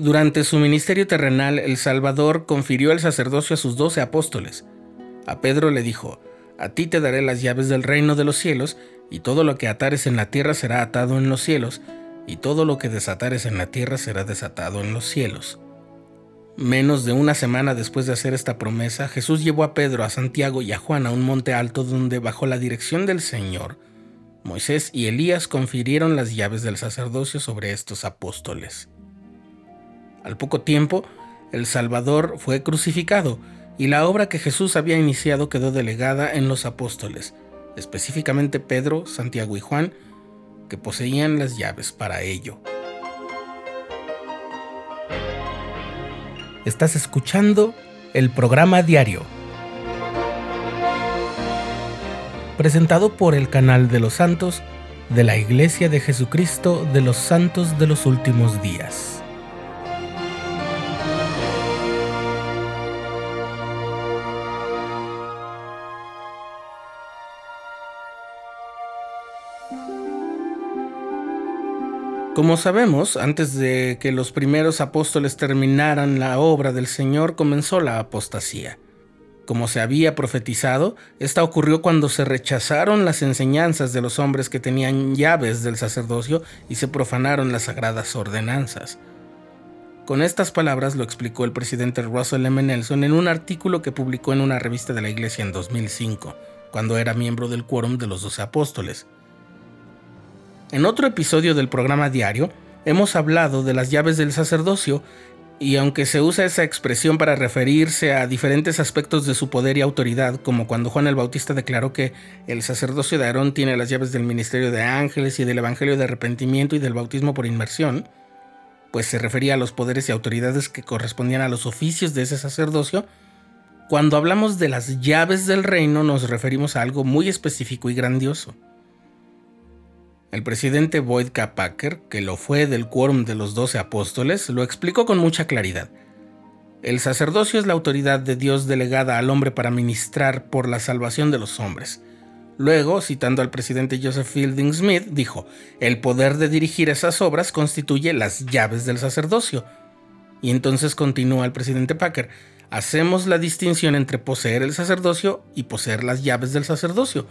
Durante su ministerio terrenal, el Salvador confirió el sacerdocio a sus doce apóstoles. A Pedro le dijo, A ti te daré las llaves del reino de los cielos, y todo lo que atares en la tierra será atado en los cielos, y todo lo que desatares en la tierra será desatado en los cielos. Menos de una semana después de hacer esta promesa, Jesús llevó a Pedro, a Santiago y a Juan a un monte alto donde, bajo la dirección del Señor, Moisés y Elías confirieron las llaves del sacerdocio sobre estos apóstoles. Al poco tiempo, el Salvador fue crucificado y la obra que Jesús había iniciado quedó delegada en los apóstoles, específicamente Pedro, Santiago y Juan, que poseían las llaves para ello. Estás escuchando el programa diario, presentado por el canal de los santos de la Iglesia de Jesucristo de los Santos de los Últimos Días. Como sabemos, antes de que los primeros apóstoles terminaran la obra del Señor, comenzó la apostasía. Como se había profetizado, esta ocurrió cuando se rechazaron las enseñanzas de los hombres que tenían llaves del sacerdocio y se profanaron las sagradas ordenanzas. Con estas palabras lo explicó el presidente Russell M. Nelson en un artículo que publicó en una revista de la Iglesia en 2005, cuando era miembro del quórum de los doce apóstoles. En otro episodio del programa diario, hemos hablado de las llaves del sacerdocio, y aunque se usa esa expresión para referirse a diferentes aspectos de su poder y autoridad, como cuando Juan el Bautista declaró que el sacerdocio de Aarón tiene las llaves del ministerio de ángeles y del evangelio de arrepentimiento y del bautismo por inmersión, pues se refería a los poderes y autoridades que correspondían a los oficios de ese sacerdocio, cuando hablamos de las llaves del reino nos referimos a algo muy específico y grandioso. El presidente Boyd K. Packer, que lo fue del quórum de los doce apóstoles, lo explicó con mucha claridad. El sacerdocio es la autoridad de Dios delegada al hombre para ministrar por la salvación de los hombres. Luego, citando al presidente Joseph Fielding Smith, dijo, el poder de dirigir esas obras constituye las llaves del sacerdocio. Y entonces continúa el presidente Packer, hacemos la distinción entre poseer el sacerdocio y poseer las llaves del sacerdocio.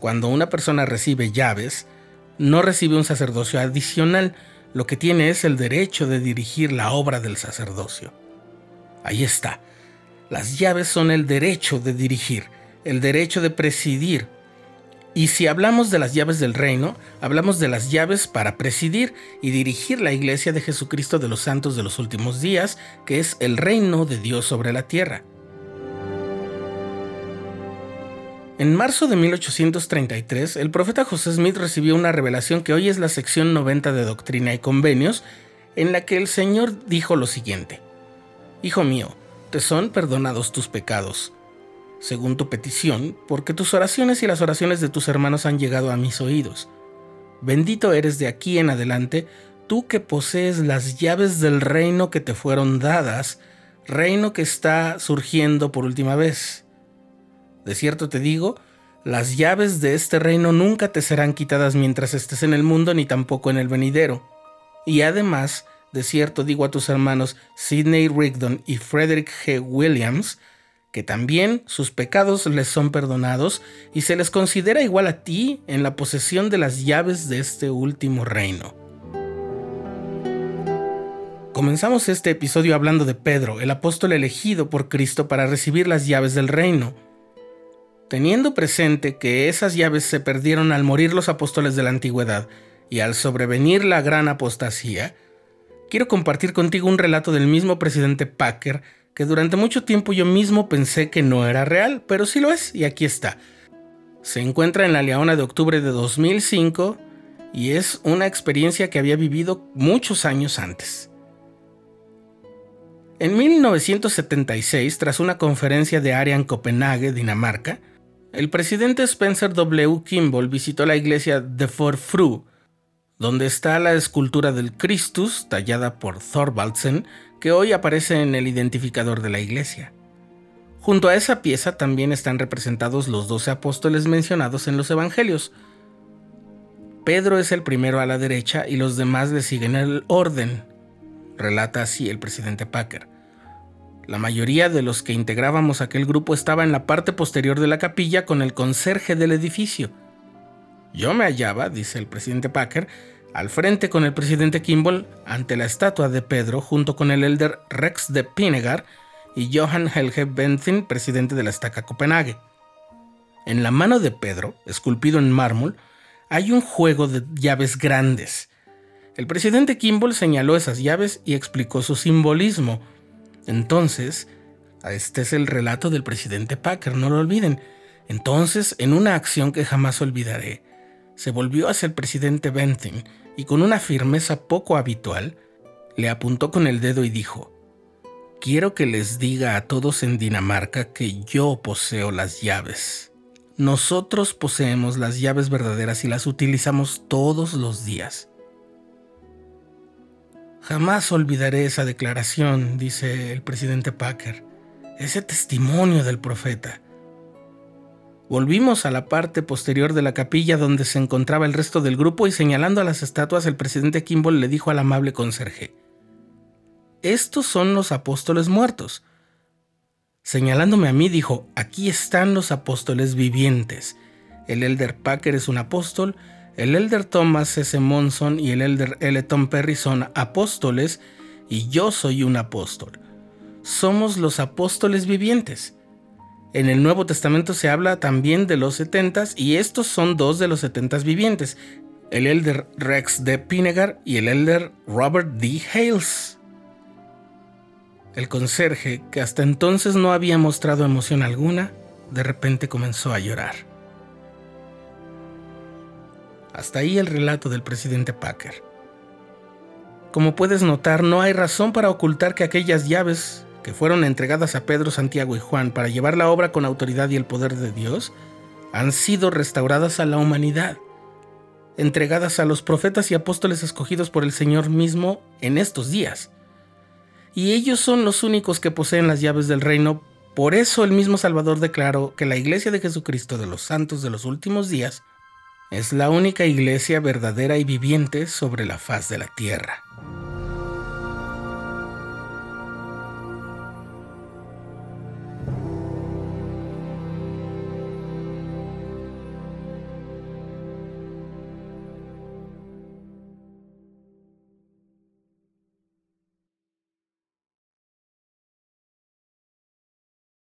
Cuando una persona recibe llaves, no recibe un sacerdocio adicional, lo que tiene es el derecho de dirigir la obra del sacerdocio. Ahí está. Las llaves son el derecho de dirigir, el derecho de presidir. Y si hablamos de las llaves del reino, hablamos de las llaves para presidir y dirigir la iglesia de Jesucristo de los santos de los últimos días, que es el reino de Dios sobre la tierra. En marzo de 1833, el profeta José Smith recibió una revelación que hoy es la sección 90 de Doctrina y Convenios, en la que el Señor dijo lo siguiente, Hijo mío, te son perdonados tus pecados, según tu petición, porque tus oraciones y las oraciones de tus hermanos han llegado a mis oídos. Bendito eres de aquí en adelante, tú que posees las llaves del reino que te fueron dadas, reino que está surgiendo por última vez de cierto te digo, las llaves de este reino nunca te serán quitadas mientras estés en el mundo ni tampoco en el venidero. Y además, de cierto digo a tus hermanos Sidney Rigdon y Frederick G. Williams, que también sus pecados les son perdonados y se les considera igual a ti en la posesión de las llaves de este último reino. Comenzamos este episodio hablando de Pedro, el apóstol elegido por Cristo para recibir las llaves del reino. Teniendo presente que esas llaves se perdieron al morir los apóstoles de la antigüedad y al sobrevenir la gran apostasía, quiero compartir contigo un relato del mismo presidente Packer que durante mucho tiempo yo mismo pensé que no era real, pero sí lo es y aquí está. Se encuentra en la Leona de octubre de 2005 y es una experiencia que había vivido muchos años antes. En 1976, tras una conferencia de área en Copenhague, Dinamarca, el presidente Spencer W. Kimball visitó la iglesia de Forfru, donde está la escultura del Christus tallada por Thorvaldsen, que hoy aparece en el identificador de la iglesia. Junto a esa pieza también están representados los doce apóstoles mencionados en los evangelios. Pedro es el primero a la derecha y los demás le siguen el orden. relata así el presidente Packer. La mayoría de los que integrábamos aquel grupo estaba en la parte posterior de la capilla con el conserje del edificio. Yo me hallaba, dice el presidente Packer, al frente con el presidente Kimball ante la estatua de Pedro junto con el elder Rex de Pinegar y Johan Helge Benthin, presidente de la estaca Copenhague. En la mano de Pedro, esculpido en mármol, hay un juego de llaves grandes. El presidente Kimball señaló esas llaves y explicó su simbolismo. Entonces, este es el relato del presidente Packer, no lo olviden. Entonces, en una acción que jamás olvidaré, se volvió hacia el presidente Bentham y con una firmeza poco habitual, le apuntó con el dedo y dijo, Quiero que les diga a todos en Dinamarca que yo poseo las llaves. Nosotros poseemos las llaves verdaderas y las utilizamos todos los días. Jamás olvidaré esa declaración, dice el presidente Packer, ese testimonio del profeta. Volvimos a la parte posterior de la capilla donde se encontraba el resto del grupo y señalando a las estatuas el presidente Kimball le dijo al amable conserje, Estos son los apóstoles muertos. Señalándome a mí dijo, aquí están los apóstoles vivientes. El elder Packer es un apóstol, el elder Thomas S. Monson y el elder L. Tom Perry son apóstoles y yo soy un apóstol. Somos los apóstoles vivientes. En el Nuevo Testamento se habla también de los setentas y estos son dos de los setentas vivientes, el elder Rex D. Pinegar y el elder Robert D. Hales. El conserje, que hasta entonces no había mostrado emoción alguna, de repente comenzó a llorar. Hasta ahí el relato del presidente Packer. Como puedes notar, no hay razón para ocultar que aquellas llaves que fueron entregadas a Pedro, Santiago y Juan para llevar la obra con autoridad y el poder de Dios, han sido restauradas a la humanidad, entregadas a los profetas y apóstoles escogidos por el Señor mismo en estos días. Y ellos son los únicos que poseen las llaves del reino, por eso el mismo Salvador declaró que la iglesia de Jesucristo de los santos de los últimos días es la única iglesia verdadera y viviente sobre la faz de la tierra.